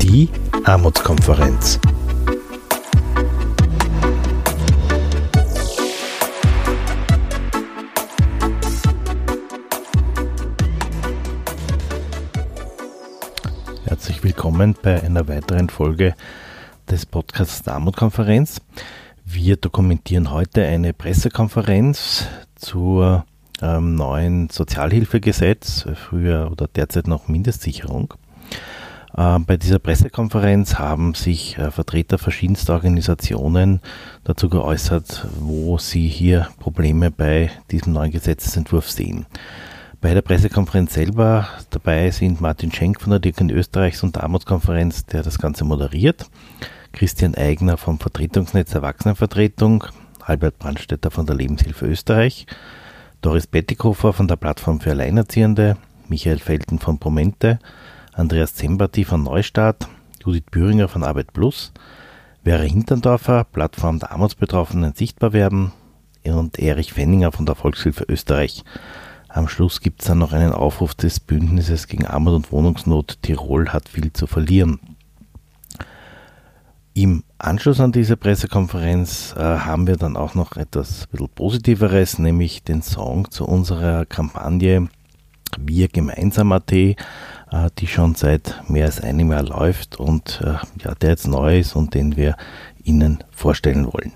Die Armutskonferenz. Herzlich willkommen bei einer weiteren Folge des Podcasts der Armutkonferenz. Wir dokumentieren heute eine Pressekonferenz zur ähm, neuen Sozialhilfegesetz, früher oder derzeit noch Mindestsicherung. Äh, bei dieser Pressekonferenz haben sich äh, Vertreter verschiedenster Organisationen dazu geäußert, wo sie hier Probleme bei diesem neuen Gesetzesentwurf sehen. Bei der Pressekonferenz selber dabei sind Martin Schenk von der Dirken Österreichs und der Armutskonferenz, der das Ganze moderiert, Christian Eigner vom Vertretungsnetz Erwachsenenvertretung, Albert Brandstetter von der Lebenshilfe Österreich, Doris Bettikofer von der Plattform für Alleinerziehende, Michael Felten von Promente, Andreas Zembati von Neustart, Judith Büringer von Arbeit Plus, Vera Hinterndorfer, Plattform der Armutsbetroffenen sichtbar werden und Erich Fenninger von der Volkshilfe Österreich. Am Schluss gibt es dann noch einen Aufruf des Bündnisses gegen Armut und Wohnungsnot. Tirol hat viel zu verlieren. Im Anschluss an diese Pressekonferenz äh, haben wir dann auch noch etwas bisschen Positiveres, nämlich den Song zu unserer Kampagne Wir gemeinsam AT, äh, die schon seit mehr als einem Jahr läuft und äh, ja, der jetzt neu ist und den wir Ihnen vorstellen wollen.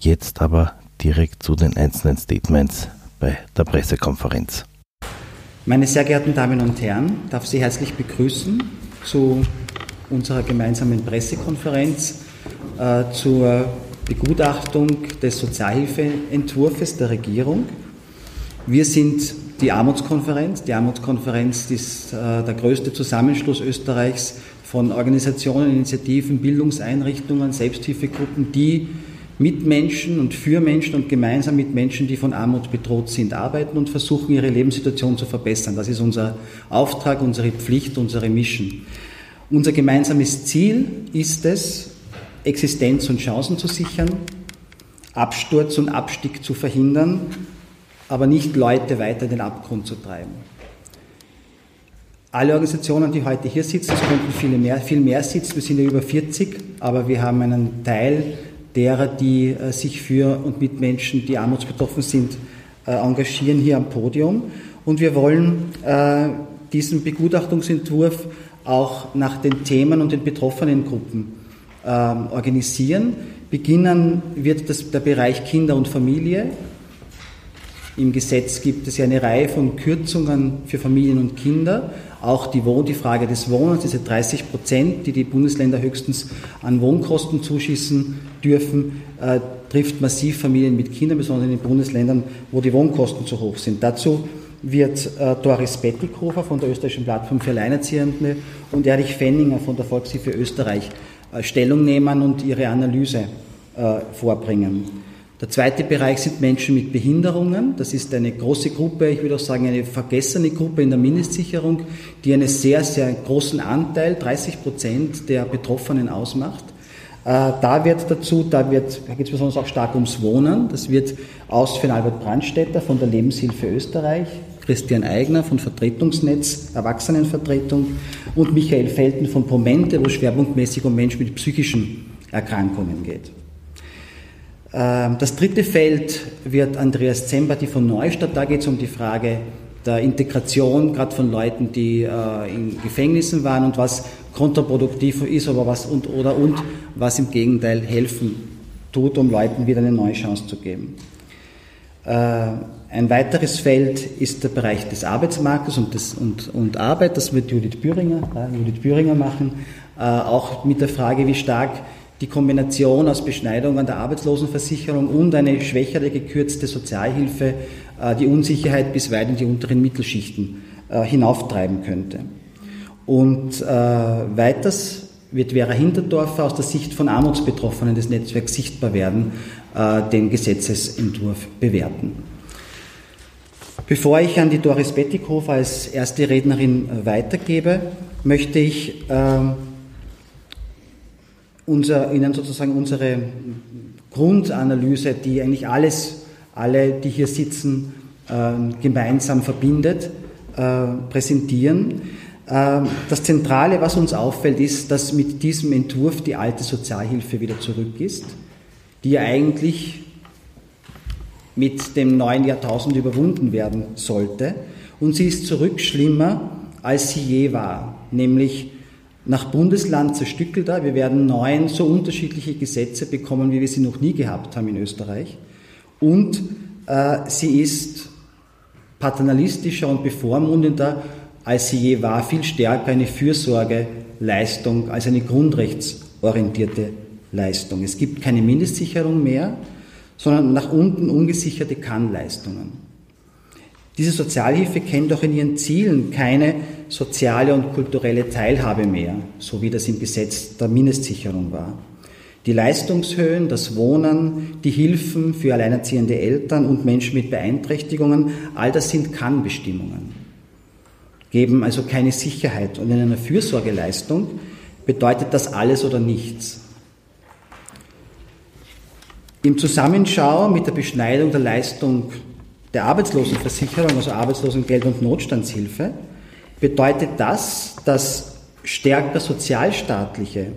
Jetzt aber direkt zu den einzelnen Statements bei der Pressekonferenz. Meine sehr geehrten Damen und Herren, darf Sie herzlich begrüßen zu unserer gemeinsamen Pressekonferenz äh, zur Begutachtung des Sozialhilfeentwurfs der Regierung. Wir sind die Armutskonferenz. Die Armutskonferenz ist äh, der größte Zusammenschluss Österreichs von Organisationen, Initiativen, Bildungseinrichtungen, Selbsthilfegruppen, die mit Menschen und für Menschen und gemeinsam mit Menschen, die von Armut bedroht sind, arbeiten und versuchen, ihre Lebenssituation zu verbessern. Das ist unser Auftrag, unsere Pflicht, unsere Mission. Unser gemeinsames Ziel ist es, Existenz und Chancen zu sichern, Absturz und Abstieg zu verhindern, aber nicht Leute weiter in den Abgrund zu treiben. Alle Organisationen, die heute hier sitzen, es könnten viele mehr, viel mehr sitzen, wir sind ja über 40, aber wir haben einen Teil derer, die äh, sich für und mit Menschen, die armutsbetroffen sind, äh, engagieren hier am Podium. Und wir wollen äh, diesen Begutachtungsentwurf auch nach den Themen und den betroffenen Gruppen ähm, organisieren. Beginnen wird das, der Bereich Kinder und Familie. Im Gesetz gibt es ja eine Reihe von Kürzungen für Familien und Kinder. Auch die, Wohn die Frage des Wohnens, diese 30 Prozent, die die Bundesländer höchstens an Wohnkosten zuschießen dürfen, äh, trifft massiv Familien mit Kindern, besonders in den Bundesländern, wo die Wohnkosten zu hoch sind. Dazu wird äh, Doris Bettighofer von der österreichischen Plattform für Alleinerziehende und Erich Fenninger von der Volkshilfe Österreich äh, Stellung nehmen und ihre Analyse äh, vorbringen. Der zweite Bereich sind Menschen mit Behinderungen. Das ist eine große Gruppe, ich würde auch sagen eine vergessene Gruppe in der Mindestsicherung, die einen sehr, sehr großen Anteil, 30 Prozent der Betroffenen ausmacht. Äh, da wird dazu, da, wird, da geht es besonders auch stark ums Wohnen. Das wird ausführen Albert Brandstätter von der Lebenshilfe Österreich, Christian Eigner von Vertretungsnetz, Erwachsenenvertretung und Michael Felten von Promente, wo schwerpunktmäßig um Menschen mit psychischen Erkrankungen geht. Ähm, das dritte Feld wird Andreas Zembati von Neustadt. Da geht es um die Frage der Integration, gerade von Leuten, die äh, in Gefängnissen waren und was kontraproduktiv ist, aber was und oder und was im Gegenteil helfen tut, um Leuten wieder eine neue Chance zu geben. Äh, ein weiteres Feld ist der Bereich des Arbeitsmarktes und, des, und, und Arbeit. Das wird Judith Büringer, Judith Büringer machen. Äh, auch mit der Frage, wie stark die Kombination aus Beschneidung an der Arbeitslosenversicherung und eine schwächere gekürzte Sozialhilfe äh, die Unsicherheit bis weit in die unteren Mittelschichten hinauftreiben könnte. Und äh, weiters wird Vera Hinterdorfer aus der Sicht von Armutsbetroffenen des Netzwerks sichtbar werden, den Gesetzesentwurf bewerten. Bevor ich an die Doris Bettighofer als erste Rednerin äh, weitergebe, möchte ich äh, unser, Ihnen sozusagen unsere Grundanalyse, die eigentlich alles alle, die hier sitzen, äh, gemeinsam verbindet, äh, präsentieren. Äh, das Zentrale, was uns auffällt, ist, dass mit diesem Entwurf die alte Sozialhilfe wieder zurück ist, die ja eigentlich mit dem neuen Jahrtausend überwunden werden sollte. Und sie ist zurück schlimmer, als sie je war, nämlich nach Bundesland zerstückelt er. Wir werden neun so unterschiedliche Gesetze bekommen, wie wir sie noch nie gehabt haben in Österreich. Und äh, sie ist paternalistischer und bevormundender, als sie je war, viel stärker eine Fürsorgeleistung als eine grundrechtsorientierte Leistung. Es gibt keine Mindestsicherung mehr, sondern nach unten ungesicherte Kannleistungen. Diese Sozialhilfe kennt auch in ihren Zielen keine soziale und kulturelle Teilhabe mehr, so wie das im Gesetz der Mindestsicherung war. Die Leistungshöhen, das Wohnen, die Hilfen für alleinerziehende Eltern und Menschen mit Beeinträchtigungen, all das sind Kannbestimmungen, geben also keine Sicherheit. Und in einer Fürsorgeleistung bedeutet das alles oder nichts. Im Zusammenschau mit der Beschneidung der Leistung der Arbeitslosenversicherung, also Arbeitslosengeld und Notstandshilfe, bedeutet das, dass stärker sozialstaatliche,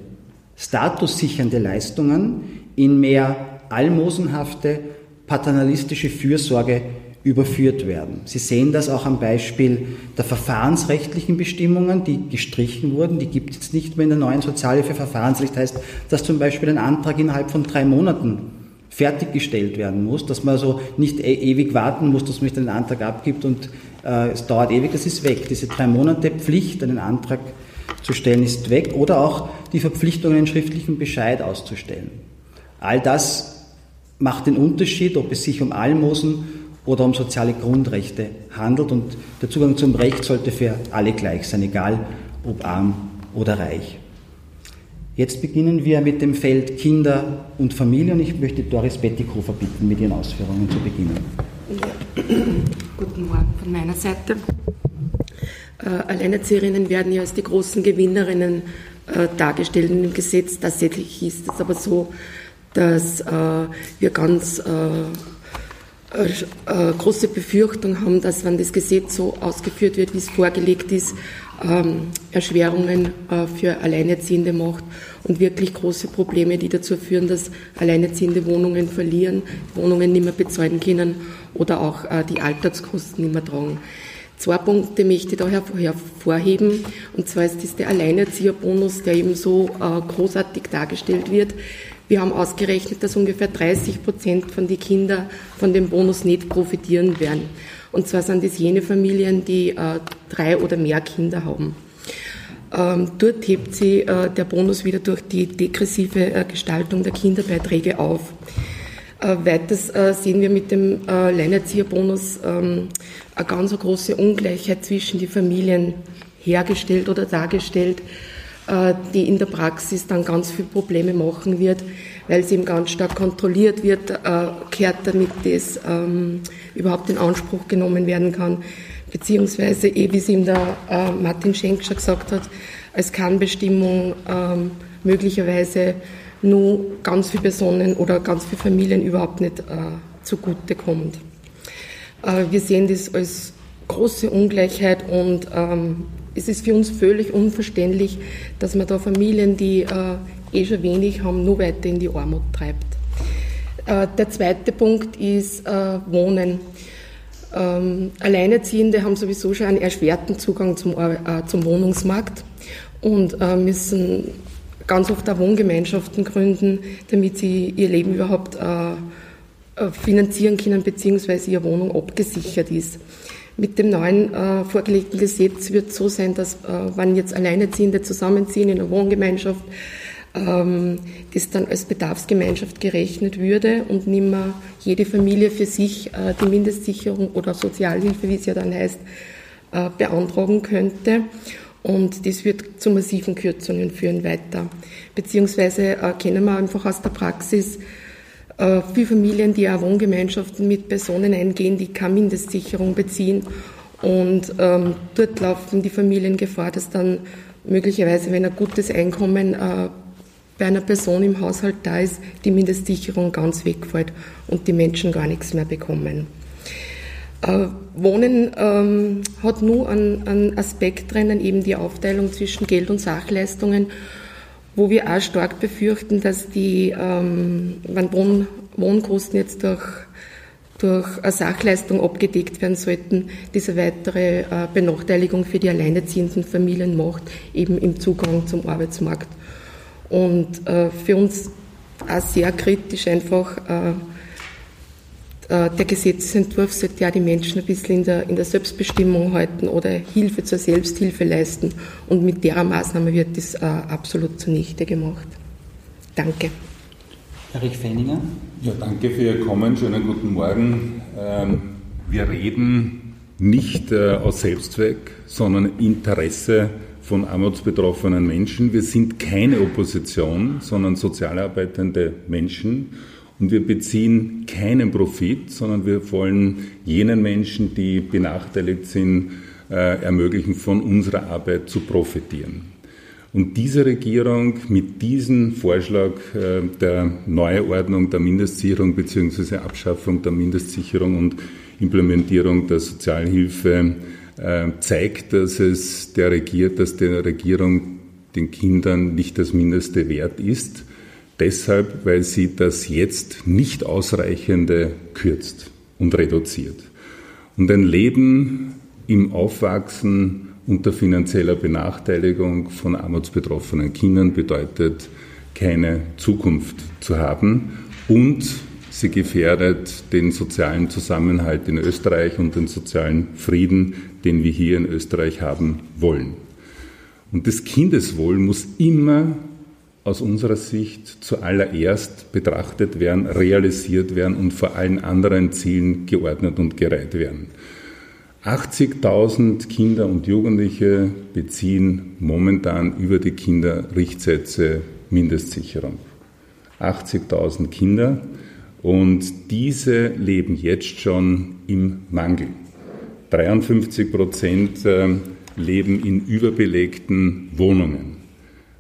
statussichernde Leistungen in mehr almosenhafte, paternalistische Fürsorge überführt werden. Sie sehen das auch am Beispiel der verfahrensrechtlichen Bestimmungen, die gestrichen wurden. Die gibt es nicht mehr in der neuen Sozialhilfe. Verfahrensrecht heißt, dass zum Beispiel ein Antrag innerhalb von drei Monaten fertiggestellt werden muss, dass man also nicht e ewig warten muss, dass man nicht einen Antrag abgibt und äh, es dauert ewig, das ist weg. Diese drei Monate Pflicht, einen Antrag zu stellen, ist weg oder auch die Verpflichtung, einen schriftlichen Bescheid auszustellen. All das macht den Unterschied, ob es sich um Almosen oder um soziale Grundrechte handelt und der Zugang zum Recht sollte für alle gleich sein, egal ob arm oder reich. Jetzt beginnen wir mit dem Feld Kinder und Familie und ich möchte Doris Bettighofer bitten, mit ihren Ausführungen zu beginnen. Ja. Guten Morgen von meiner Seite. Äh, Alleinerzieherinnen werden ja als die großen Gewinnerinnen äh, dargestellt in dem Gesetz. Tatsächlich ist es aber so, dass äh, wir ganz äh, äh, große Befürchtung haben, dass wenn das Gesetz so ausgeführt wird, wie es vorgelegt ist, ähm, Erschwerungen äh, für Alleinerziehende macht und wirklich große Probleme, die dazu führen, dass Alleinerziehende Wohnungen verlieren, Wohnungen nicht mehr bezahlen können oder auch äh, die Alltagskosten nicht mehr tragen. Zwei Punkte möchte ich da hervorheben, und zwar ist das der Alleinerzieherbonus, der eben so äh, großartig dargestellt wird. Wir haben ausgerechnet, dass ungefähr 30 Prozent von den Kindern von dem Bonus nicht profitieren werden. Und zwar sind das jene Familien, die äh, drei oder mehr Kinder haben. Ähm, dort hebt sie äh, der Bonus wieder durch die degressive äh, Gestaltung der Kinderbeiträge auf. Äh, weiters äh, sehen wir mit dem äh, Alleinerzieherbonus ähm, eine ganz große Ungleichheit zwischen die Familien hergestellt oder dargestellt, die in der Praxis dann ganz viele Probleme machen wird, weil sie eben ganz stark kontrolliert wird, äh, kehrt damit das ähm, überhaupt in Anspruch genommen werden kann, beziehungsweise, eh, wie es ihm der äh, Martin Schenk schon gesagt hat, als Kannbestimmung ähm, möglicherweise nur ganz viele Personen oder ganz viele Familien überhaupt nicht äh, zugute kommt. Äh, wir sehen das als große Ungleichheit und ähm, es ist für uns völlig unverständlich, dass man da Familien, die äh, eh schon wenig haben, nur weiter in die Armut treibt. Äh, der zweite Punkt ist äh, Wohnen. Ähm, Alleinerziehende haben sowieso schon einen erschwerten Zugang zum, zum Wohnungsmarkt und müssen ganz oft auch Wohngemeinschaften gründen, damit sie ihr Leben überhaupt finanzieren können, beziehungsweise ihre Wohnung abgesichert ist. Mit dem neuen äh, vorgelegten Gesetz wird es so sein, dass äh, wenn jetzt Alleinerziehende zusammenziehen in einer Wohngemeinschaft, ähm, das dann als Bedarfsgemeinschaft gerechnet würde und nicht mehr jede Familie für sich äh, die Mindestsicherung oder Sozialhilfe, wie es ja dann heißt, äh, beantragen könnte. Und das wird zu massiven Kürzungen führen weiter. Beziehungsweise äh, kennen wir einfach aus der Praxis, äh, viele Familien, die auch Wohngemeinschaften mit Personen eingehen, die keine Mindestsicherung beziehen. Und ähm, dort laufen die Familien Gefahr, dass dann möglicherweise, wenn ein gutes Einkommen äh, bei einer Person im Haushalt da ist, die Mindestsicherung ganz wegfällt und die Menschen gar nichts mehr bekommen. Äh, Wohnen ähm, hat nur einen, einen Aspekt drinnen, eben die Aufteilung zwischen Geld- und Sachleistungen, wo wir auch stark befürchten, dass die, ähm, wenn Wohn Wohnkosten jetzt durch, durch eine Sachleistung abgedeckt werden sollten, diese weitere äh, Benachteiligung für die alleinerziehenden Familien macht, eben im Zugang zum Arbeitsmarkt. Und äh, für uns auch sehr kritisch einfach, äh, der Gesetzentwurf sollte ja die Menschen ein bisschen in der, in der Selbstbestimmung halten oder Hilfe zur Selbsthilfe leisten. Und mit der Maßnahme wird das äh, absolut zunichte gemacht. Danke. Erich Fenninger. Ja, danke für Ihr Kommen. Schönen guten Morgen. Ähm, wir reden nicht äh, aus Selbstzweck, sondern Interesse von armutsbetroffenen Menschen. Wir sind keine Opposition, sondern sozialarbeitende Menschen. Und wir beziehen keinen Profit, sondern wir wollen jenen Menschen, die benachteiligt sind, äh, ermöglichen, von unserer Arbeit zu profitieren. Und diese Regierung mit diesem Vorschlag äh, der Neuordnung der Mindestsicherung bzw. Abschaffung der Mindestsicherung und Implementierung der Sozialhilfe äh, zeigt, dass es der Regier, dass der Regierung den Kindern nicht das Mindeste wert ist Deshalb, weil sie das jetzt nicht ausreichende kürzt und reduziert. Und ein Leben im Aufwachsen unter finanzieller Benachteiligung von armutsbetroffenen Kindern bedeutet, keine Zukunft zu haben und sie gefährdet den sozialen Zusammenhalt in Österreich und den sozialen Frieden, den wir hier in Österreich haben wollen. Und das Kindeswohl muss immer aus unserer Sicht zuallererst betrachtet werden, realisiert werden und vor allen anderen Zielen geordnet und gereiht werden. 80.000 Kinder und Jugendliche beziehen momentan über die Kinderrichtsätze Mindestsicherung. 80.000 Kinder und diese leben jetzt schon im Mangel. 53 Prozent äh, leben in überbelegten Wohnungen.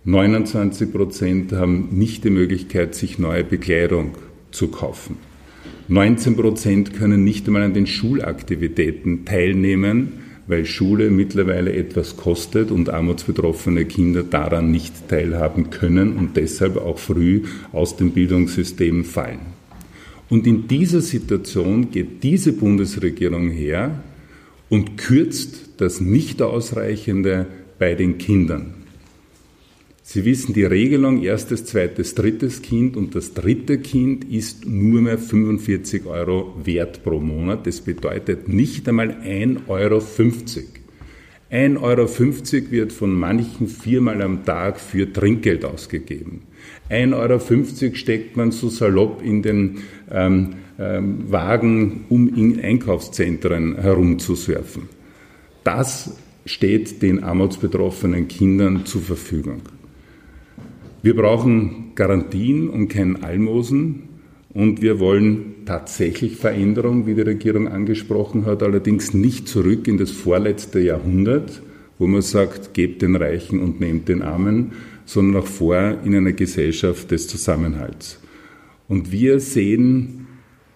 29 Prozent haben nicht die Möglichkeit, sich neue Bekleidung zu kaufen. 19 Prozent können nicht einmal an den Schulaktivitäten teilnehmen, weil Schule mittlerweile etwas kostet und armutsbetroffene Kinder daran nicht teilhaben können und deshalb auch früh aus dem Bildungssystem fallen. Und in dieser Situation geht diese Bundesregierung her und kürzt das Nicht-Ausreichende bei den Kindern. Sie wissen, die Regelung erstes, zweites, drittes Kind und das dritte Kind ist nur mehr 45 Euro wert pro Monat. Das bedeutet nicht einmal 1,50 Euro. 1,50 Euro wird von manchen viermal am Tag für Trinkgeld ausgegeben. 1,50 Euro steckt man so salopp in den ähm, ähm, Wagen, um in Einkaufszentren herumzusurfen. Das steht den armutsbetroffenen Kindern zur Verfügung. Wir brauchen Garantien und kein Almosen. Und wir wollen tatsächlich Veränderung, wie die Regierung angesprochen hat, allerdings nicht zurück in das vorletzte Jahrhundert, wo man sagt, gebt den Reichen und nehmt den Armen, sondern auch vor in einer Gesellschaft des Zusammenhalts. Und wir sehen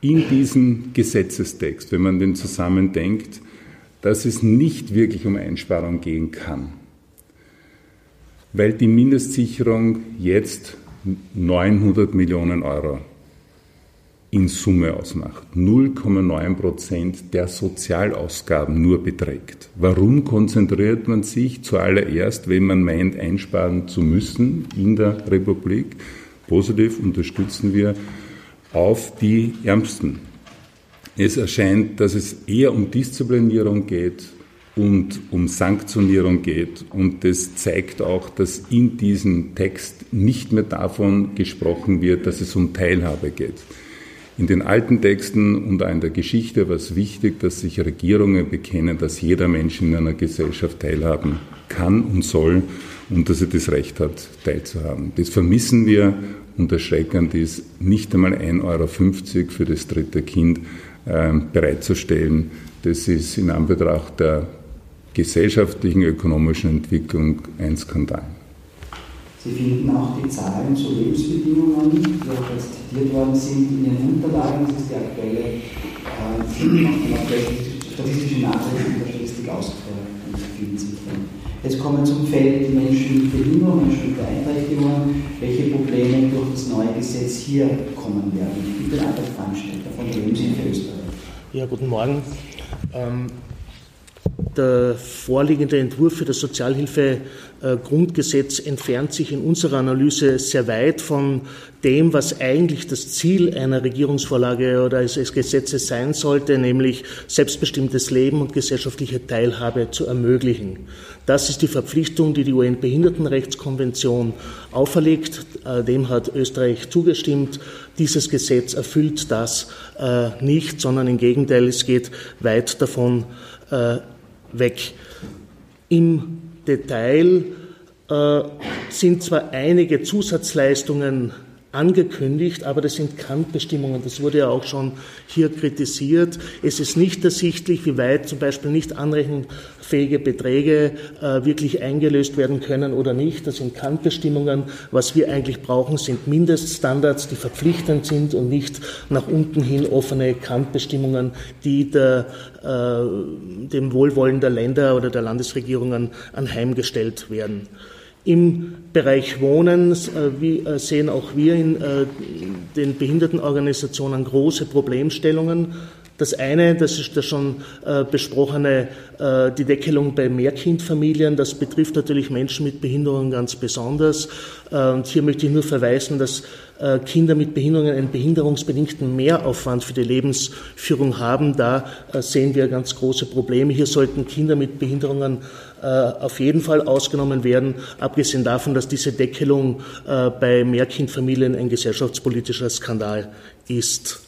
in diesem Gesetzestext, wenn man den zusammendenkt, dass es nicht wirklich um Einsparung gehen kann weil die Mindestsicherung jetzt 900 Millionen Euro in Summe ausmacht. 0,9 Prozent der Sozialausgaben nur beträgt. Warum konzentriert man sich zuallererst, wenn man meint, einsparen zu müssen in der Republik? Positiv unterstützen wir auf die Ärmsten. Es erscheint, dass es eher um Disziplinierung geht, und um Sanktionierung geht. Und das zeigt auch, dass in diesem Text nicht mehr davon gesprochen wird, dass es um Teilhabe geht. In den alten Texten und auch in der Geschichte war es wichtig, dass sich Regierungen bekennen, dass jeder Mensch in einer Gesellschaft teilhaben kann und soll und dass er das Recht hat, teilzuhaben. Das vermissen wir und erschreckend ist, nicht einmal 1,50 Euro für das dritte Kind äh, bereitzustellen. Das ist in Anbetracht der gesellschaftlichen, ökonomischen Entwicklung ein Skandal. Sie finden auch die Zahlen zu Lebensbedingungen, die auch jetzt zitiert worden sind in Ihren Unterlagen. Das ist die aktuelle äh, statistische Nachrichten der Statistik ausgetragen. Jetzt kommen zum Feld Menschen mit Behinderung, Menschen mit Beeinträchtigungen, welche Probleme durch das neue Gesetz hier kommen werden. Ich bin Albert Veranstalter von Lebenshilfe Österreich. Ja, guten Morgen. Ähm, der vorliegende Entwurf für das Sozialhilfegrundgesetz entfernt sich in unserer Analyse sehr weit von dem, was eigentlich das Ziel einer Regierungsvorlage oder eines Gesetzes sein sollte, nämlich selbstbestimmtes Leben und gesellschaftliche Teilhabe zu ermöglichen. Das ist die Verpflichtung, die die UN-Behindertenrechtskonvention auferlegt. Äh, dem hat Österreich zugestimmt. Dieses Gesetz erfüllt das äh, nicht, sondern im Gegenteil, es geht weit davon äh, weg. Im Detail äh, sind zwar einige Zusatzleistungen angekündigt, aber das sind Kantbestimmungen. Das wurde ja auch schon hier kritisiert. Es ist nicht ersichtlich, wie weit zum Beispiel nicht anrechenfähige Beträge äh, wirklich eingelöst werden können oder nicht. Das sind Kantbestimmungen. Was wir eigentlich brauchen, sind Mindeststandards, die verpflichtend sind und nicht nach unten hin offene Kantbestimmungen, die der, äh, dem Wohlwollen der Länder oder der Landesregierungen anheimgestellt werden. Im Bereich Wohnen äh, äh, sehen auch wir in äh, den Behindertenorganisationen große Problemstellungen. Das eine, das ist der schon besprochene, die Deckelung bei Mehrkindfamilien. Das betrifft natürlich Menschen mit Behinderungen ganz besonders. Und hier möchte ich nur verweisen, dass Kinder mit Behinderungen einen behinderungsbedingten Mehraufwand für die Lebensführung haben. Da sehen wir ganz große Probleme. Hier sollten Kinder mit Behinderungen äh, auf jeden Fall ausgenommen werden, abgesehen davon, dass diese Deckelung äh, bei Mehrkindfamilien ein gesellschaftspolitischer Skandal ist.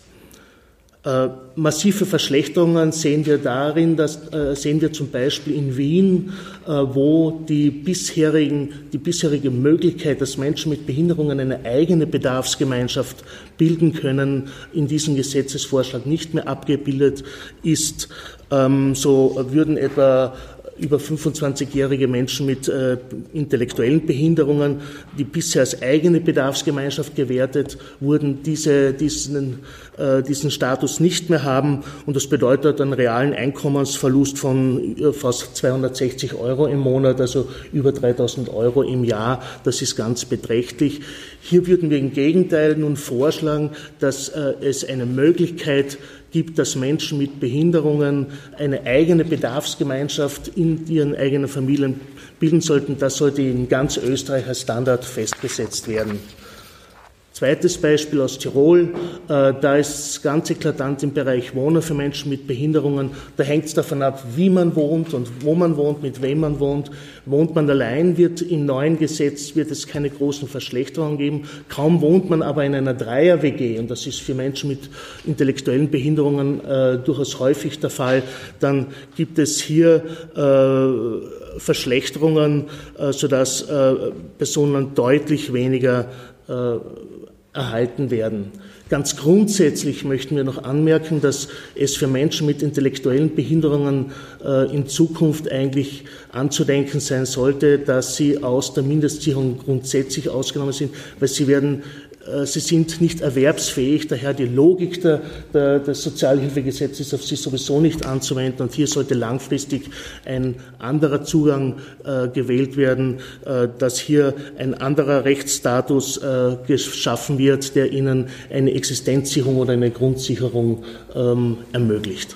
Äh, massive Verschlechterungen sehen wir darin, dass äh, sehen wir zum Beispiel in Wien, äh, wo die bisherigen, die bisherige Möglichkeit, dass Menschen mit Behinderungen eine eigene Bedarfsgemeinschaft bilden können, in diesem Gesetzesvorschlag nicht mehr abgebildet ist. Ähm, so würden etwa über 25-jährige Menschen mit äh, intellektuellen Behinderungen, die bisher als eigene Bedarfsgemeinschaft gewertet wurden, diese, diesen, äh, diesen Status nicht mehr haben. Und das bedeutet einen realen Einkommensverlust von äh, fast 260 Euro im Monat, also über 3000 Euro im Jahr. Das ist ganz beträchtlich. Hier würden wir im Gegenteil nun vorschlagen, dass äh, es eine Möglichkeit gibt, dass Menschen mit Behinderungen eine eigene Bedarfsgemeinschaft in ihren eigenen Familien bilden sollten. Das sollte in ganz Österreich als Standard festgesetzt werden. Zweites Beispiel aus Tirol, äh, da ist es ganz eklatant im Bereich Wohnen für Menschen mit Behinderungen. Da hängt es davon ab, wie man wohnt und wo man wohnt, mit wem man wohnt. Wohnt man allein, wird im neuen Gesetz wird es keine großen Verschlechterungen geben. Kaum wohnt man aber in einer Dreier-WG, und das ist für Menschen mit intellektuellen Behinderungen äh, durchaus häufig der Fall, dann gibt es hier äh, Verschlechterungen, sodass Personen deutlich weniger erhalten werden. Ganz grundsätzlich möchten wir noch anmerken, dass es für Menschen mit intellektuellen Behinderungen äh, in Zukunft eigentlich anzudenken sein sollte, dass sie aus der Mindestsicherung grundsätzlich ausgenommen sind, weil sie werden sie sind nicht erwerbsfähig, daher die Logik der, der, des Sozialhilfegesetzes ist auf sie sowieso nicht anzuwenden und hier sollte langfristig ein anderer Zugang äh, gewählt werden, äh, dass hier ein anderer Rechtsstatus äh, geschaffen wird, der ihnen eine Existenzsicherung oder eine Grundsicherung ähm, ermöglicht.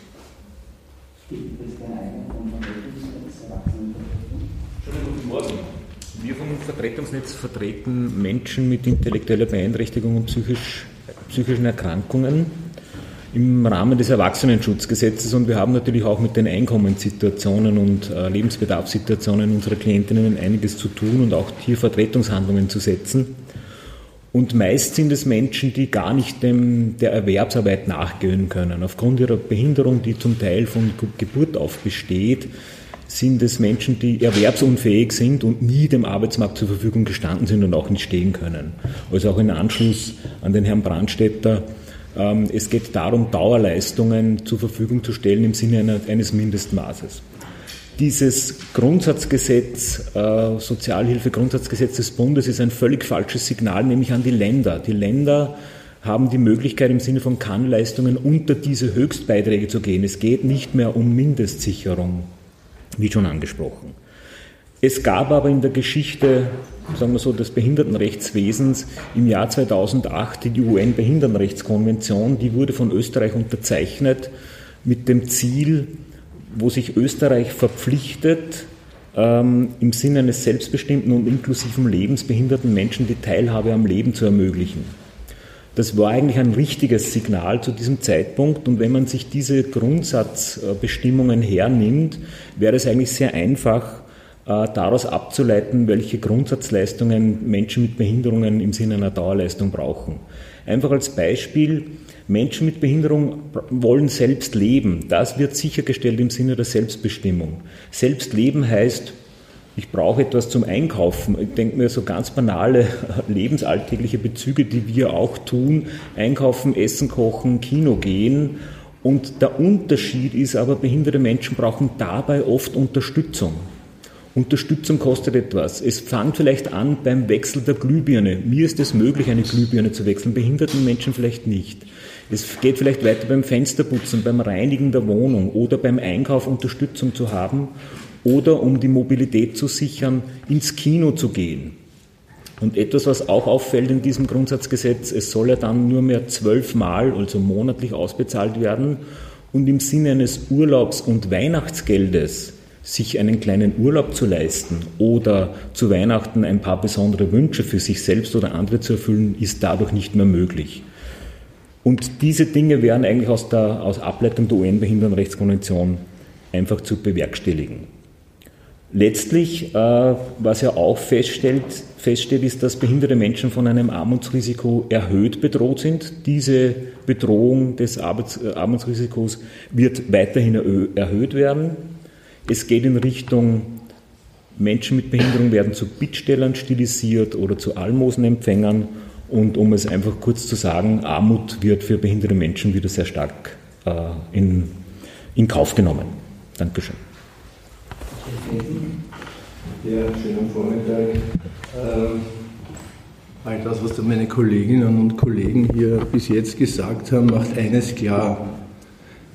Wir vom Vertretungsnetz vertreten Menschen mit intellektueller Beeinträchtigung und psychisch, psychischen Erkrankungen im Rahmen des Erwachsenenschutzgesetzes und wir haben natürlich auch mit den Einkommenssituationen und äh, Lebensbedarfssituationen unserer Klientinnen einiges zu tun und auch hier Vertretungshandlungen zu setzen. Und meist sind es Menschen, die gar nicht dem, der Erwerbsarbeit nachgehen können. Aufgrund ihrer Behinderung, die zum Teil von Geburt auf besteht, sind es Menschen, die erwerbsunfähig sind und nie dem Arbeitsmarkt zur Verfügung gestanden sind und auch nicht stehen können. Also auch in Anschluss an den Herrn Brandstätter. Ähm, es geht darum, Dauerleistungen zur Verfügung zu stellen im Sinne eines Mindestmaßes. Dieses Grundsatzgesetz, äh, Sozialhilfe-Grundsatzgesetz des Bundes ist ein völlig falsches Signal, nämlich an die Länder. Die Länder haben die Möglichkeit im Sinne von Kannleistungen unter diese Höchstbeiträge zu gehen. Es geht nicht mehr um Mindestsicherung, wie schon angesprochen. Es gab aber in der Geschichte, sagen wir so, des Behindertenrechtswesens im Jahr 2008 die UN-Behindertenrechtskonvention, die wurde von Österreich unterzeichnet mit dem Ziel, wo sich Österreich verpflichtet, ähm, im Sinne eines selbstbestimmten und inklusiven Lebens behinderten Menschen die Teilhabe am Leben zu ermöglichen. Das war eigentlich ein richtiges Signal zu diesem Zeitpunkt und wenn man sich diese Grundsatzbestimmungen hernimmt, wäre es eigentlich sehr einfach, äh, daraus abzuleiten, welche Grundsatzleistungen Menschen mit Behinderungen im Sinne einer Dauerleistung brauchen. Einfach als Beispiel, Menschen mit Behinderung wollen selbst leben. Das wird sichergestellt im Sinne der Selbstbestimmung. Selbstleben heißt, ich brauche etwas zum Einkaufen. Ich denke mir so ganz banale lebensalltägliche Bezüge, die wir auch tun. Einkaufen, Essen kochen, Kino gehen. Und der Unterschied ist aber, behinderte Menschen brauchen dabei oft Unterstützung. Unterstützung kostet etwas. Es fängt vielleicht an beim Wechsel der Glühbirne. Mir ist es möglich, eine Glühbirne zu wechseln, behinderten Menschen vielleicht nicht. Es geht vielleicht weiter beim Fensterputzen, beim Reinigen der Wohnung oder beim Einkauf Unterstützung zu haben oder um die Mobilität zu sichern, ins Kino zu gehen. Und etwas, was auch auffällt in diesem Grundsatzgesetz, es soll ja dann nur mehr zwölfmal, also monatlich ausbezahlt werden und im Sinne eines Urlaubs- und Weihnachtsgeldes sich einen kleinen Urlaub zu leisten oder zu Weihnachten ein paar besondere Wünsche für sich selbst oder andere zu erfüllen, ist dadurch nicht mehr möglich. Und diese Dinge wären eigentlich aus der aus Ableitung der UN-Behindertenrechtskonvention einfach zu bewerkstelligen. Letztlich, äh, was ja auch feststellt, feststeht, ist, dass behinderte Menschen von einem Armutsrisiko erhöht bedroht sind. Diese Bedrohung des Arbeits, äh, Armutsrisikos wird weiterhin erhöht werden. Es geht in Richtung, Menschen mit Behinderung werden zu Bittstellern stilisiert oder zu Almosenempfängern. Und um es einfach kurz zu sagen, Armut wird für behinderte Menschen wieder sehr stark äh, in, in Kauf genommen. Dankeschön. Ja, schönen Vormittag. Ähm, all das, was meine Kolleginnen und Kollegen hier bis jetzt gesagt haben, macht eines klar.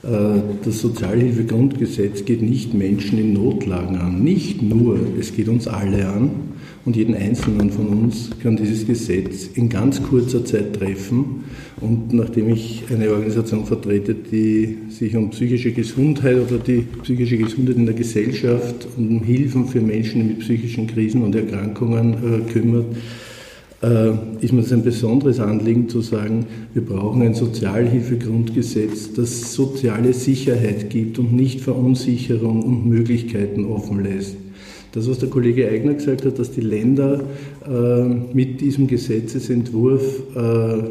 Äh, das Sozialhilfegrundgesetz geht nicht Menschen in Notlagen an, nicht nur, es geht uns alle an und jeden Einzelnen von uns kann dieses Gesetz in ganz kurzer Zeit treffen. Und nachdem ich eine Organisation vertrete, die sich um psychische Gesundheit oder die psychische Gesundheit in der Gesellschaft und um Hilfen für Menschen mit psychischen Krisen und Erkrankungen äh, kümmert, ist mir das ein besonderes Anliegen zu sagen, wir brauchen ein Sozialhilfegrundgesetz, das soziale Sicherheit gibt und nicht Verunsicherung und Möglichkeiten offen lässt. Das, was der Kollege Eigner gesagt hat, dass die Länder äh, mit diesem Gesetzesentwurf äh,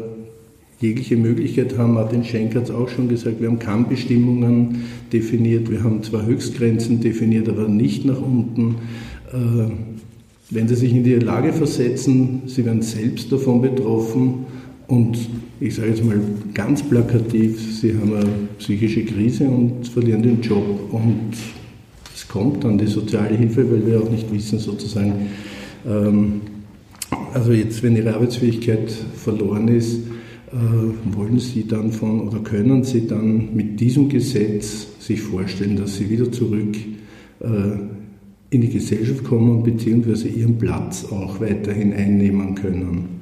jegliche Möglichkeit haben. Martin Schenk hat es auch schon gesagt, wir haben Kammbestimmungen definiert, wir haben zwar Höchstgrenzen definiert, aber nicht nach unten. Äh, wenn Sie sich in die Lage versetzen, Sie werden selbst davon betroffen und ich sage jetzt mal ganz plakativ, Sie haben eine psychische Krise und verlieren den Job und es kommt dann die soziale Hilfe, weil wir auch nicht wissen sozusagen, ähm, also jetzt, wenn Ihre Arbeitsfähigkeit verloren ist, äh, wollen Sie dann von oder können Sie dann mit diesem Gesetz sich vorstellen, dass Sie wieder zurück äh, in die Gesellschaft kommen bzw. ihren Platz auch weiterhin einnehmen können.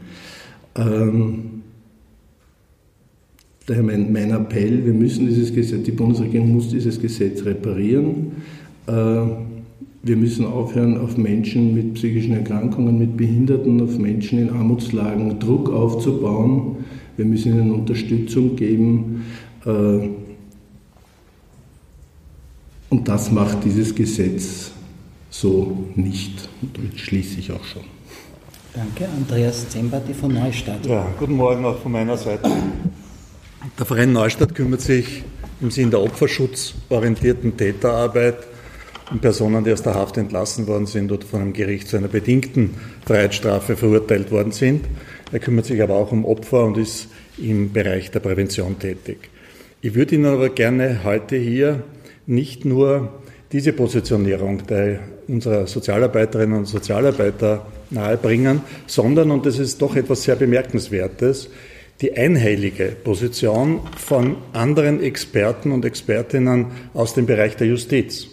Ähm, daher mein, mein, Appell, wir müssen dieses Gesetz, die Bundesregierung muss dieses Gesetz reparieren. Äh, wir müssen aufhören, auf Menschen mit psychischen Erkrankungen, mit Behinderten, auf Menschen in Armutslagen Druck aufzubauen. Wir müssen ihnen Unterstützung geben. Äh, und das macht dieses Gesetz so nicht. Und damit schließe ich auch schon. Danke. Andreas Zembati von Neustadt. Ja, guten Morgen auch von meiner Seite. Der Verein Neustadt kümmert sich im Sinn der opferschutzorientierten Täterarbeit um Personen, die aus der Haft entlassen worden sind oder von einem Gericht zu einer bedingten Freiheitsstrafe verurteilt worden sind. Er kümmert sich aber auch um Opfer und ist im Bereich der Prävention tätig. Ich würde Ihnen aber gerne heute hier nicht nur diese Positionierung der, unserer Sozialarbeiterinnen und Sozialarbeiter nahebringen, sondern, und das ist doch etwas sehr Bemerkenswertes, die einheilige Position von anderen Experten und Expertinnen aus dem Bereich der Justiz.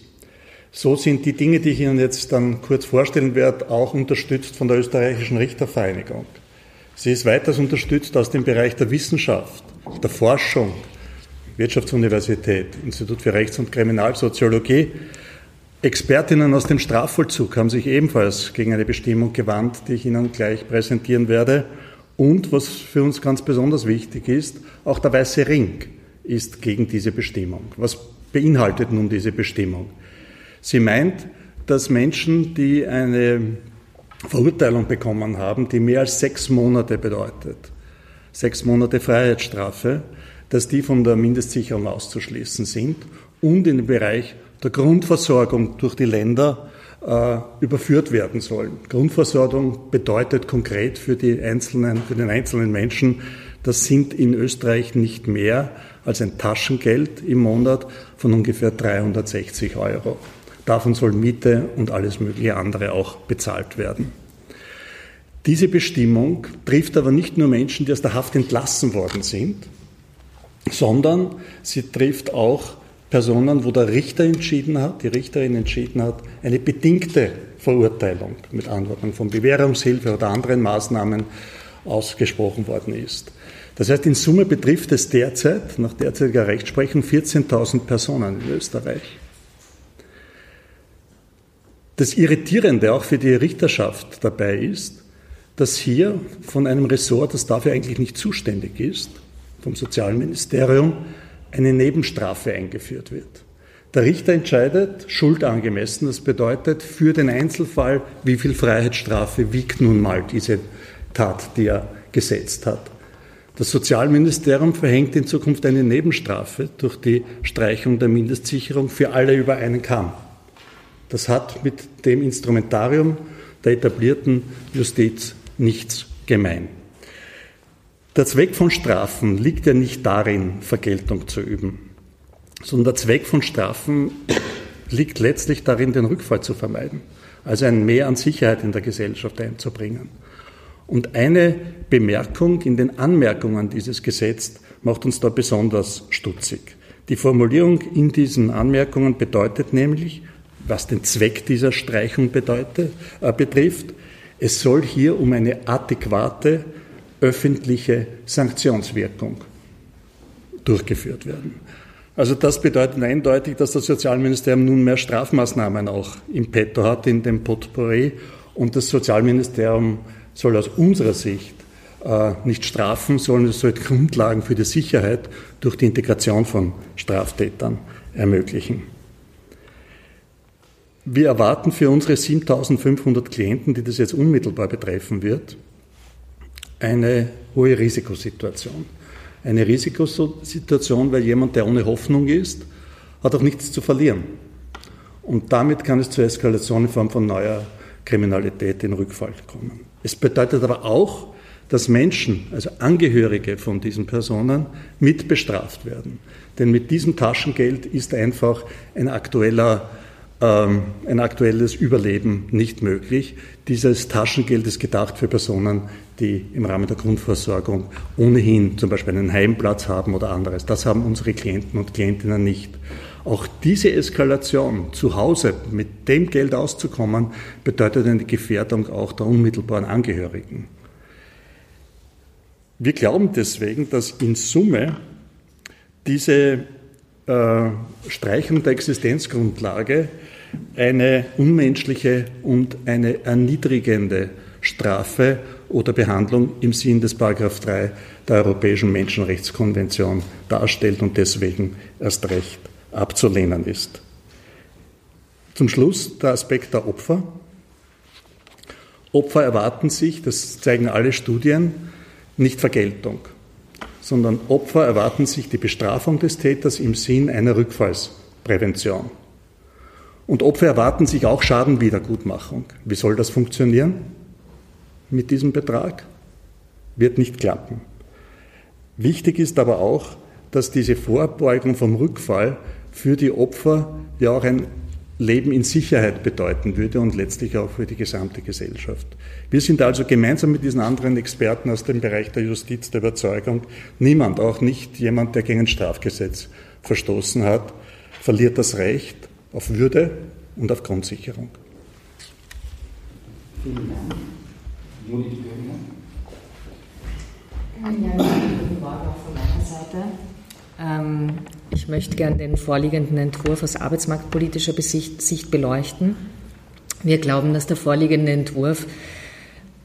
So sind die Dinge, die ich Ihnen jetzt dann kurz vorstellen werde, auch unterstützt von der österreichischen Richtervereinigung. Sie ist weiters unterstützt aus dem Bereich der Wissenschaft, der Forschung, Wirtschaftsuniversität, Institut für Rechts- und Kriminalsoziologie. Expertinnen aus dem Strafvollzug haben sich ebenfalls gegen eine Bestimmung gewandt, die ich Ihnen gleich präsentieren werde. Und was für uns ganz besonders wichtig ist, auch der Weiße Ring ist gegen diese Bestimmung. Was beinhaltet nun diese Bestimmung? Sie meint, dass Menschen, die eine Verurteilung bekommen haben, die mehr als sechs Monate bedeutet, sechs Monate Freiheitsstrafe, dass die von der Mindestsicherung auszuschließen sind und in den Bereich der Grundversorgung durch die Länder äh, überführt werden sollen. Grundversorgung bedeutet konkret für, die einzelnen, für den einzelnen Menschen, das sind in Österreich nicht mehr als ein Taschengeld im Monat von ungefähr 360 Euro. Davon soll Miete und alles mögliche andere auch bezahlt werden. Diese Bestimmung trifft aber nicht nur Menschen, die aus der Haft entlassen worden sind, sondern sie trifft auch Personen, wo der Richter entschieden hat, die Richterin entschieden hat, eine bedingte Verurteilung mit Anordnung von Bewährungshilfe oder anderen Maßnahmen ausgesprochen worden ist. Das heißt, in Summe betrifft es derzeit, nach derzeitiger Rechtsprechung, 14.000 Personen in Österreich. Das Irritierende auch für die Richterschaft dabei ist, dass hier von einem Ressort, das dafür eigentlich nicht zuständig ist, vom Sozialministerium, eine Nebenstrafe eingeführt wird. Der Richter entscheidet schuldangemessen, das bedeutet für den Einzelfall, wie viel Freiheitsstrafe wiegt nun mal diese Tat, die er gesetzt hat. Das Sozialministerium verhängt in Zukunft eine Nebenstrafe durch die Streichung der Mindestsicherung für alle über einen Kamm. Das hat mit dem Instrumentarium der etablierten Justiz nichts gemein. Der Zweck von Strafen liegt ja nicht darin, Vergeltung zu üben, sondern der Zweck von Strafen liegt letztlich darin, den Rückfall zu vermeiden, also ein Mehr an Sicherheit in der Gesellschaft einzubringen. Und eine Bemerkung in den Anmerkungen dieses Gesetzes macht uns da besonders stutzig. Die Formulierung in diesen Anmerkungen bedeutet nämlich, was den Zweck dieser Streichung bedeutet, äh, betrifft, es soll hier um eine adäquate öffentliche Sanktionswirkung durchgeführt werden. Also das bedeutet eindeutig, dass das Sozialministerium nun mehr Strafmaßnahmen auch im Petto hat, in dem Potpourri. Und das Sozialministerium soll aus unserer Sicht äh, nicht strafen, sondern es soll Grundlagen für die Sicherheit durch die Integration von Straftätern ermöglichen. Wir erwarten für unsere 7500 Klienten, die das jetzt unmittelbar betreffen wird, eine hohe Risikosituation. Eine Risikosituation, weil jemand, der ohne Hoffnung ist, hat auch nichts zu verlieren. Und damit kann es zur Eskalation in Form von neuer Kriminalität in Rückfall kommen. Es bedeutet aber auch, dass Menschen, also Angehörige von diesen Personen, mit bestraft werden. Denn mit diesem Taschengeld ist einfach ein aktueller ähm, ein aktuelles Überleben nicht möglich. Dieses Taschengeld ist gedacht für Personen, die im Rahmen der Grundversorgung ohnehin zum Beispiel einen Heimplatz haben oder anderes. Das haben unsere Klienten und Klientinnen nicht. Auch diese Eskalation zu Hause mit dem Geld auszukommen, bedeutet eine Gefährdung auch der unmittelbaren Angehörigen. Wir glauben deswegen, dass in Summe diese äh, Streichung der Existenzgrundlage eine unmenschliche und eine erniedrigende Strafe oder Behandlung im Sinn des Paragraph 3 der Europäischen Menschenrechtskonvention darstellt und deswegen erst recht abzulehnen ist. Zum Schluss der Aspekt der Opfer. Opfer erwarten sich, das zeigen alle Studien, nicht Vergeltung, sondern Opfer erwarten sich die Bestrafung des Täters im Sinn einer Rückfallsprävention. Und Opfer erwarten sich auch Schadenwiedergutmachung. Wie soll das funktionieren mit diesem Betrag? Wird nicht klappen. Wichtig ist aber auch, dass diese Vorbeugung vom Rückfall für die Opfer ja auch ein Leben in Sicherheit bedeuten würde und letztlich auch für die gesamte Gesellschaft. Wir sind also gemeinsam mit diesen anderen Experten aus dem Bereich der Justiz der Überzeugung, niemand, auch nicht jemand, der gegen ein Strafgesetz verstoßen hat, verliert das Recht auf Würde und auf Grundsicherung. Vielen Dank. Judith Böhmer. Ja, guten Morgen auch von meiner Seite. Ähm, ich möchte gerne den vorliegenden Entwurf aus arbeitsmarktpolitischer Sicht beleuchten. Wir glauben, dass der vorliegende Entwurf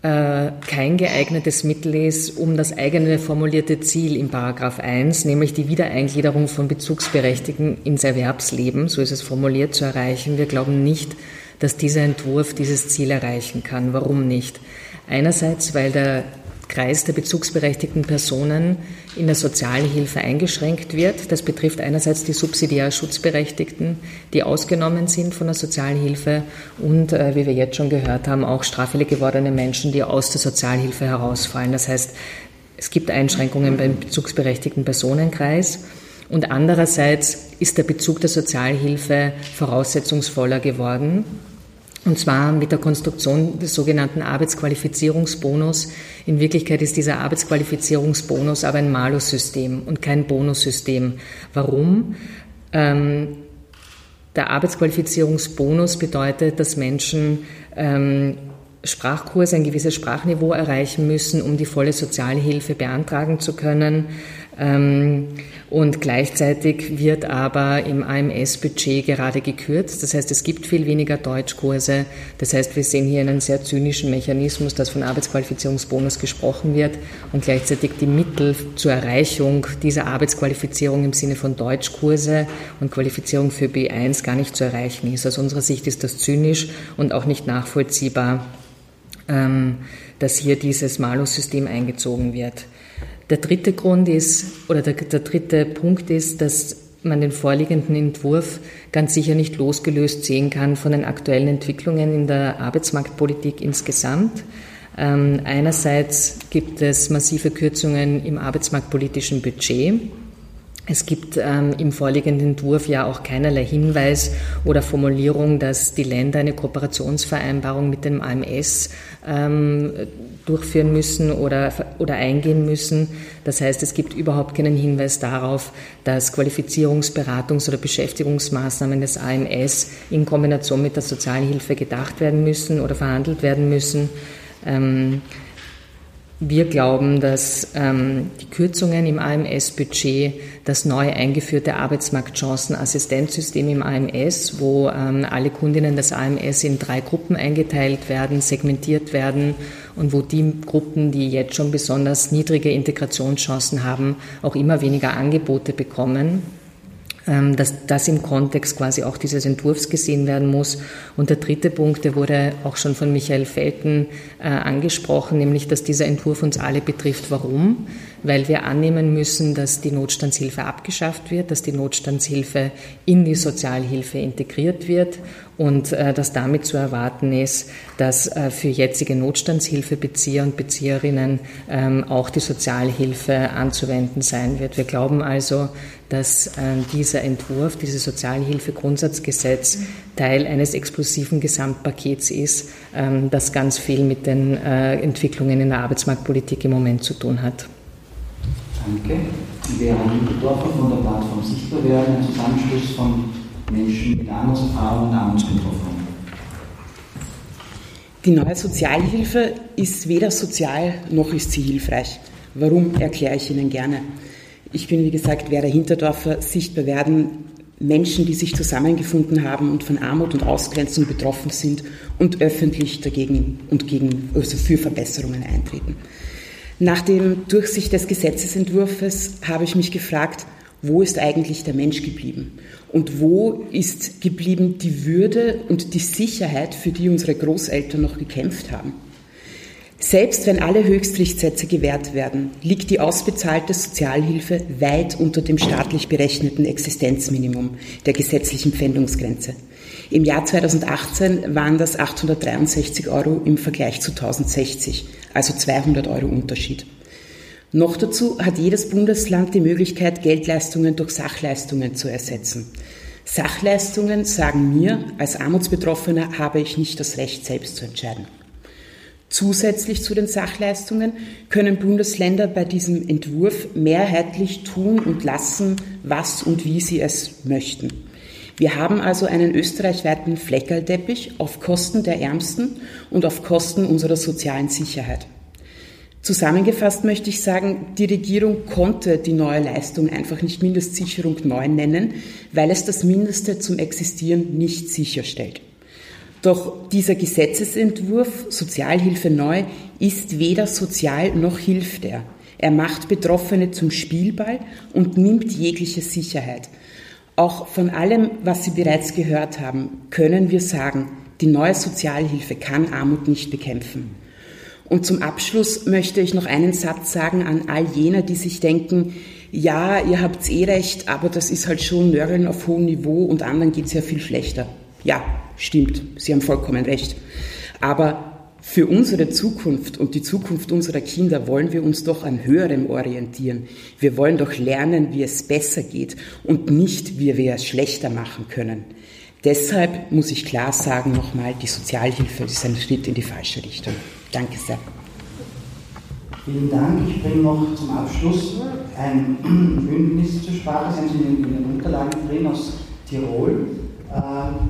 äh, kein geeignetes Mittel ist, um das eigene formulierte Ziel in Paragraph 1, nämlich die Wiedereingliederung von Bezugsberechtigten ins Erwerbsleben, so ist es formuliert, zu erreichen. Wir glauben nicht, dass dieser Entwurf dieses Ziel erreichen kann. Warum nicht? Einerseits, weil der Kreis der bezugsberechtigten Personen in der Sozialhilfe eingeschränkt wird. Das betrifft einerseits die subsidiär Schutzberechtigten, die ausgenommen sind von der Sozialhilfe und, äh, wie wir jetzt schon gehört haben, auch straffällig gewordene Menschen, die aus der Sozialhilfe herausfallen. Das heißt, es gibt Einschränkungen beim bezugsberechtigten Personenkreis. Und andererseits ist der Bezug der Sozialhilfe voraussetzungsvoller geworden. Und zwar mit der Konstruktion des sogenannten Arbeitsqualifizierungsbonus. In Wirklichkeit ist dieser Arbeitsqualifizierungsbonus aber ein Malussystem und kein Bonussystem. Warum? Ähm, der Arbeitsqualifizierungsbonus bedeutet, dass Menschen ähm, Sprachkurse, ein gewisses Sprachniveau erreichen müssen, um die volle Sozialhilfe beantragen zu können. Ähm, und gleichzeitig wird aber im AMS-Budget gerade gekürzt. Das heißt, es gibt viel weniger Deutschkurse. Das heißt, wir sehen hier einen sehr zynischen Mechanismus, dass von Arbeitsqualifizierungsbonus gesprochen wird und gleichzeitig die Mittel zur Erreichung dieser Arbeitsqualifizierung im Sinne von Deutschkurse und Qualifizierung für B1 gar nicht zu erreichen ist. Aus unserer Sicht ist das zynisch und auch nicht nachvollziehbar, ähm, dass hier dieses Malus-System eingezogen wird. Der dritte Grund ist, oder der, der dritte Punkt ist, dass man den vorliegenden Entwurf ganz sicher nicht losgelöst sehen kann von den aktuellen Entwicklungen in der Arbeitsmarktpolitik insgesamt. Ähm, einerseits gibt es massive Kürzungen im arbeitsmarktpolitischen Budget. Es gibt ähm, im vorliegenden Entwurf ja auch keinerlei Hinweis oder Formulierung, dass die Länder eine Kooperationsvereinbarung mit dem AMS ähm, durchführen müssen oder, oder eingehen müssen. Das heißt, es gibt überhaupt keinen Hinweis darauf, dass Qualifizierungsberatungs- oder Beschäftigungsmaßnahmen des AMS in Kombination mit der Sozialhilfe gedacht werden müssen oder verhandelt werden müssen. Ähm, wir glauben, dass ähm, die Kürzungen im AMS-Budget, das neu eingeführte Arbeitsmarktchancenassistenzsystem im AMS, wo ähm, alle Kundinnen des AMS in drei Gruppen eingeteilt werden, segmentiert werden und wo die Gruppen, die jetzt schon besonders niedrige Integrationschancen haben, auch immer weniger Angebote bekommen dass das im Kontext quasi auch dieses Entwurfs gesehen werden muss. Und der dritte Punkt, der wurde auch schon von Michael Felten äh, angesprochen, nämlich, dass dieser Entwurf uns alle betrifft. Warum? Weil wir annehmen müssen, dass die Notstandshilfe abgeschafft wird, dass die Notstandshilfe in die Sozialhilfe integriert wird und äh, dass damit zu erwarten ist, dass äh, für jetzige Notstandshilfebezieher und Bezieherinnen ähm, auch die Sozialhilfe anzuwenden sein wird. Wir glauben also, dass äh, dieser Entwurf, dieses Sozialhilfegrundsatzgesetz Teil eines explosiven Gesamtpakets ist, ähm, das ganz viel mit den äh, Entwicklungen in der Arbeitsmarktpolitik im Moment zu tun hat. Danke. Wir haben Dorfer von der Plattform Sichtbar werden, ein Zusammenschluss von Menschen mit Armutserfahrung und Armutsbetroffenen. Die neue Sozialhilfe ist weder sozial noch ist sie hilfreich. Warum erkläre ich Ihnen gerne. Ich bin, wie gesagt, Werder Hinterdorfer. Sichtbar werden Menschen, die sich zusammengefunden haben und von Armut und Ausgrenzung betroffen sind und öffentlich dagegen und gegen, also für Verbesserungen eintreten. Nach dem Durchsicht des Gesetzesentwurfs habe ich mich gefragt, wo ist eigentlich der Mensch geblieben? Und wo ist geblieben die Würde und die Sicherheit, für die unsere Großeltern noch gekämpft haben? Selbst wenn alle Höchstrichtsätze gewährt werden, liegt die ausbezahlte Sozialhilfe weit unter dem staatlich berechneten Existenzminimum der gesetzlichen Pfändungsgrenze. Im Jahr 2018 waren das 863 Euro im Vergleich zu 1060, also 200 Euro Unterschied. Noch dazu hat jedes Bundesland die Möglichkeit, Geldleistungen durch Sachleistungen zu ersetzen. Sachleistungen sagen mir, als Armutsbetroffener habe ich nicht das Recht, selbst zu entscheiden. Zusätzlich zu den Sachleistungen können Bundesländer bei diesem Entwurf mehrheitlich tun und lassen, was und wie sie es möchten. Wir haben also einen österreichweiten Fleckerlteppich auf Kosten der Ärmsten und auf Kosten unserer sozialen Sicherheit. Zusammengefasst möchte ich sagen, die Regierung konnte die neue Leistung einfach nicht Mindestsicherung 9 nennen, weil es das Mindeste zum Existieren nicht sicherstellt. Doch dieser Gesetzesentwurf Sozialhilfe neu ist weder sozial noch hilft er. Er macht Betroffene zum Spielball und nimmt jegliche Sicherheit. Auch von allem, was Sie bereits gehört haben, können wir sagen, die neue Sozialhilfe kann Armut nicht bekämpfen. Und zum Abschluss möchte ich noch einen Satz sagen an all jene, die sich denken, ja, ihr habt eh recht, aber das ist halt schon Nörgeln auf hohem Niveau und anderen geht es ja viel schlechter. Ja, stimmt, Sie haben vollkommen recht. Aber für unsere Zukunft und die Zukunft unserer Kinder wollen wir uns doch an höherem orientieren. Wir wollen doch lernen, wie es besser geht und nicht, wie wir es schlechter machen können. Deshalb muss ich klar sagen nochmal, die Sozialhilfe ist ein Schritt in die falsche Richtung. Danke sehr. Vielen Dank. Ich bringe noch zum Abschluss ein Bündnis zur Sprache. Sie haben in den Unterlagen drin aus Tirol,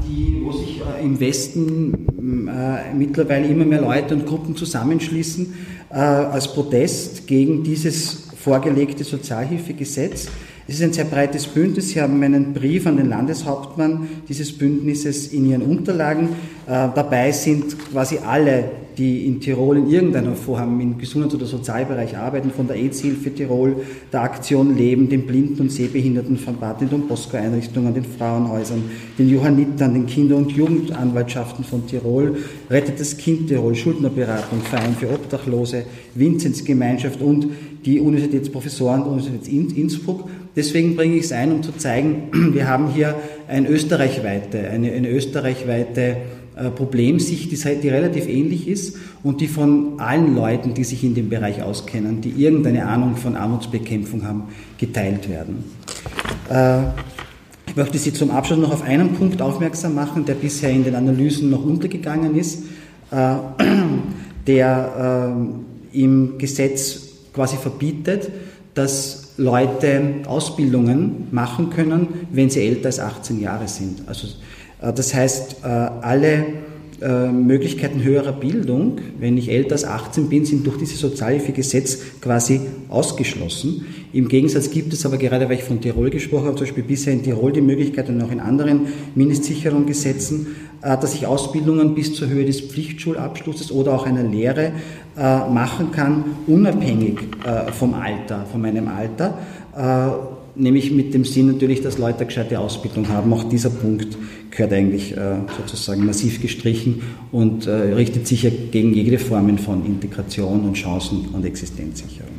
die, wo sich äh, im Westen äh, mittlerweile immer mehr Leute und Gruppen zusammenschließen als Protest gegen dieses vorgelegte Sozialhilfegesetz. Es ist ein sehr breites Bündnis. Sie haben einen Brief an den Landeshauptmann dieses Bündnisses in Ihren Unterlagen. dabei sind quasi alle die in Tirol in irgendeiner Form im Gesundheits- oder Sozialbereich arbeiten, von der AIDS-Hilfe Tirol, der Aktion Leben, den Blinden- und Sehbehinderten von Bad den Bosco-Einrichtungen, den Frauenhäusern, den Johannitern, den Kinder- und Jugendanwaltschaften von Tirol, Rettet das Kind Tirol, Schuldnerberatung, Verein für Obdachlose, Vinzenz Gemeinschaft und die Universitätsprofessoren der Universität Innsbruck. Deswegen bringe ich es ein, um zu zeigen, wir haben hier ein österreichweite, eine, eine österreichweite Problemsicht, die relativ ähnlich ist und die von allen Leuten, die sich in dem Bereich auskennen, die irgendeine Ahnung von Armutsbekämpfung haben, geteilt werden. Äh, ich möchte Sie zum Abschluss noch auf einen Punkt aufmerksam machen, der bisher in den Analysen noch untergegangen ist, äh, der im Gesetz quasi verbietet, dass Leute Ausbildungen machen können, wenn sie älter als 18 Jahre sind. Also äh, das heißt, äh, alle äh, Möglichkeiten höherer Bildung, wenn ich älter als 18 bin, sind durch dieses Sozialhilfegesetz quasi ausgeschlossen. Im Gegensatz gibt es aber gerade, weil ich von Tirol gesprochen habe, zum Beispiel bisher in Tirol die Möglichkeit und auch in anderen Mindestsicherungsgesetzen, dass ich Ausbildungen bis zur Höhe des Pflichtschulabschlusses oder auch einer Lehre machen kann, unabhängig vom Alter, von meinem Alter nämlich mit dem Sinn natürlich, dass Leute eine gescheite Ausbildung haben. Auch dieser Punkt gehört eigentlich äh, sozusagen massiv gestrichen und äh, richtet sich ja gegen jede Formen von Integration und Chancen- und Existenzsicherung.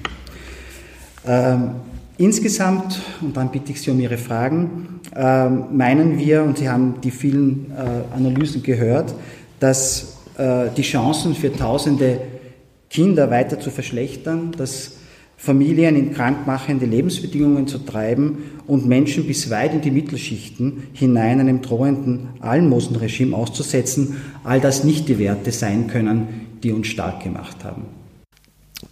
Ähm, insgesamt, und dann bitte ich Sie um Ihre Fragen, äh, meinen wir, und Sie haben die vielen äh, Analysen gehört, dass äh, die Chancen für tausende Kinder weiter zu verschlechtern, dass Familien in krankmachende Lebensbedingungen zu treiben und Menschen bis weit in die Mittelschichten hinein einem drohenden Almosenregime auszusetzen, all das nicht die Werte sein können, die uns stark gemacht haben.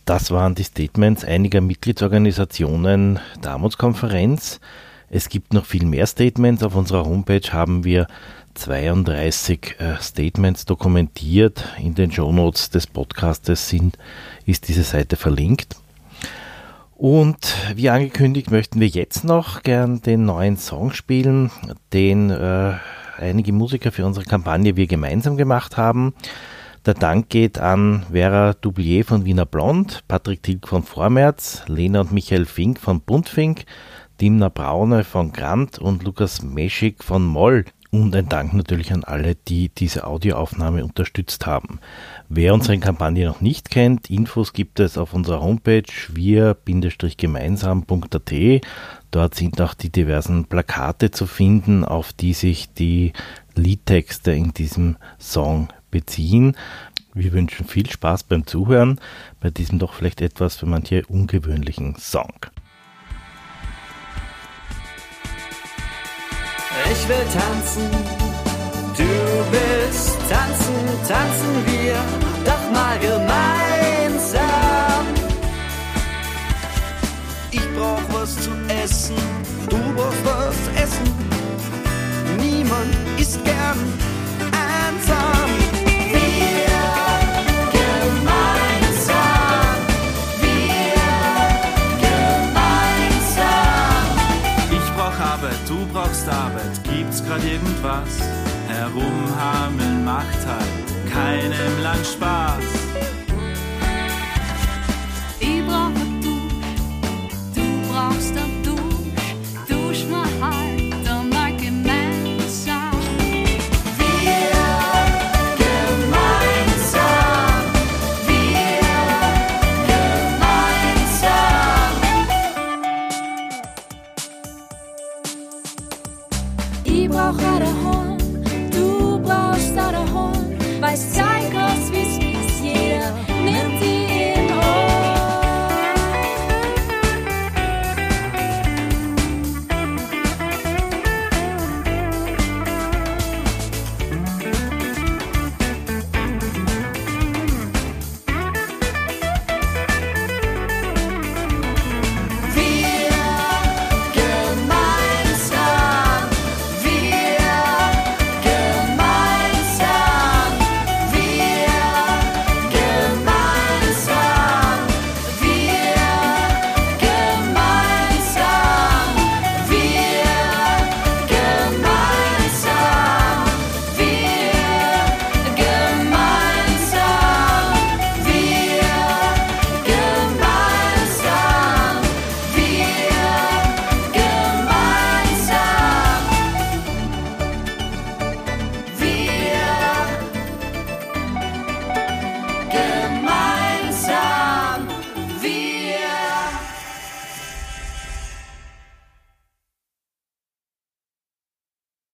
Das waren die Statements einiger Mitgliedsorganisationen der Armutskonferenz. Es gibt noch viel mehr Statements. Auf unserer Homepage haben wir 32 äh, Statements dokumentiert. In den Shownotes des Podcastes sind, ist diese Seite verlinkt. Und wie angekündigt möchten wir jetzt noch gern den neuen Song spielen, den äh, einige Musiker für unsere Kampagne wir gemeinsam gemacht haben. Der Dank geht an Vera Doublier von Wiener Blond, Patrick Tilg von Vormärz, Lena und Michael Fink von Buntfink, Dimna Braune von Grant und Lukas Meschig von Moll. Und ein Dank natürlich an alle, die diese Audioaufnahme unterstützt haben. Wer unsere Kampagne noch nicht kennt, Infos gibt es auf unserer Homepage wir-gemeinsam.at. Dort sind auch die diversen Plakate zu finden, auf die sich die Liedtexte in diesem Song beziehen. Wir wünschen viel Spaß beim Zuhören bei diesem doch vielleicht etwas für manche ungewöhnlichen Song. Ich will tanzen. Du willst tanzen, tanzen wir doch mal gemeinsam. Ich brauch was zu essen, du brauchst was zu essen. Niemand ist gern einsam. Irgendwas? Herumhameln macht halt keinem Land Spaß. Ich brauche du, du brauchst ein Ich brauch ein Horn, du brauchst ein Horn, weißt du,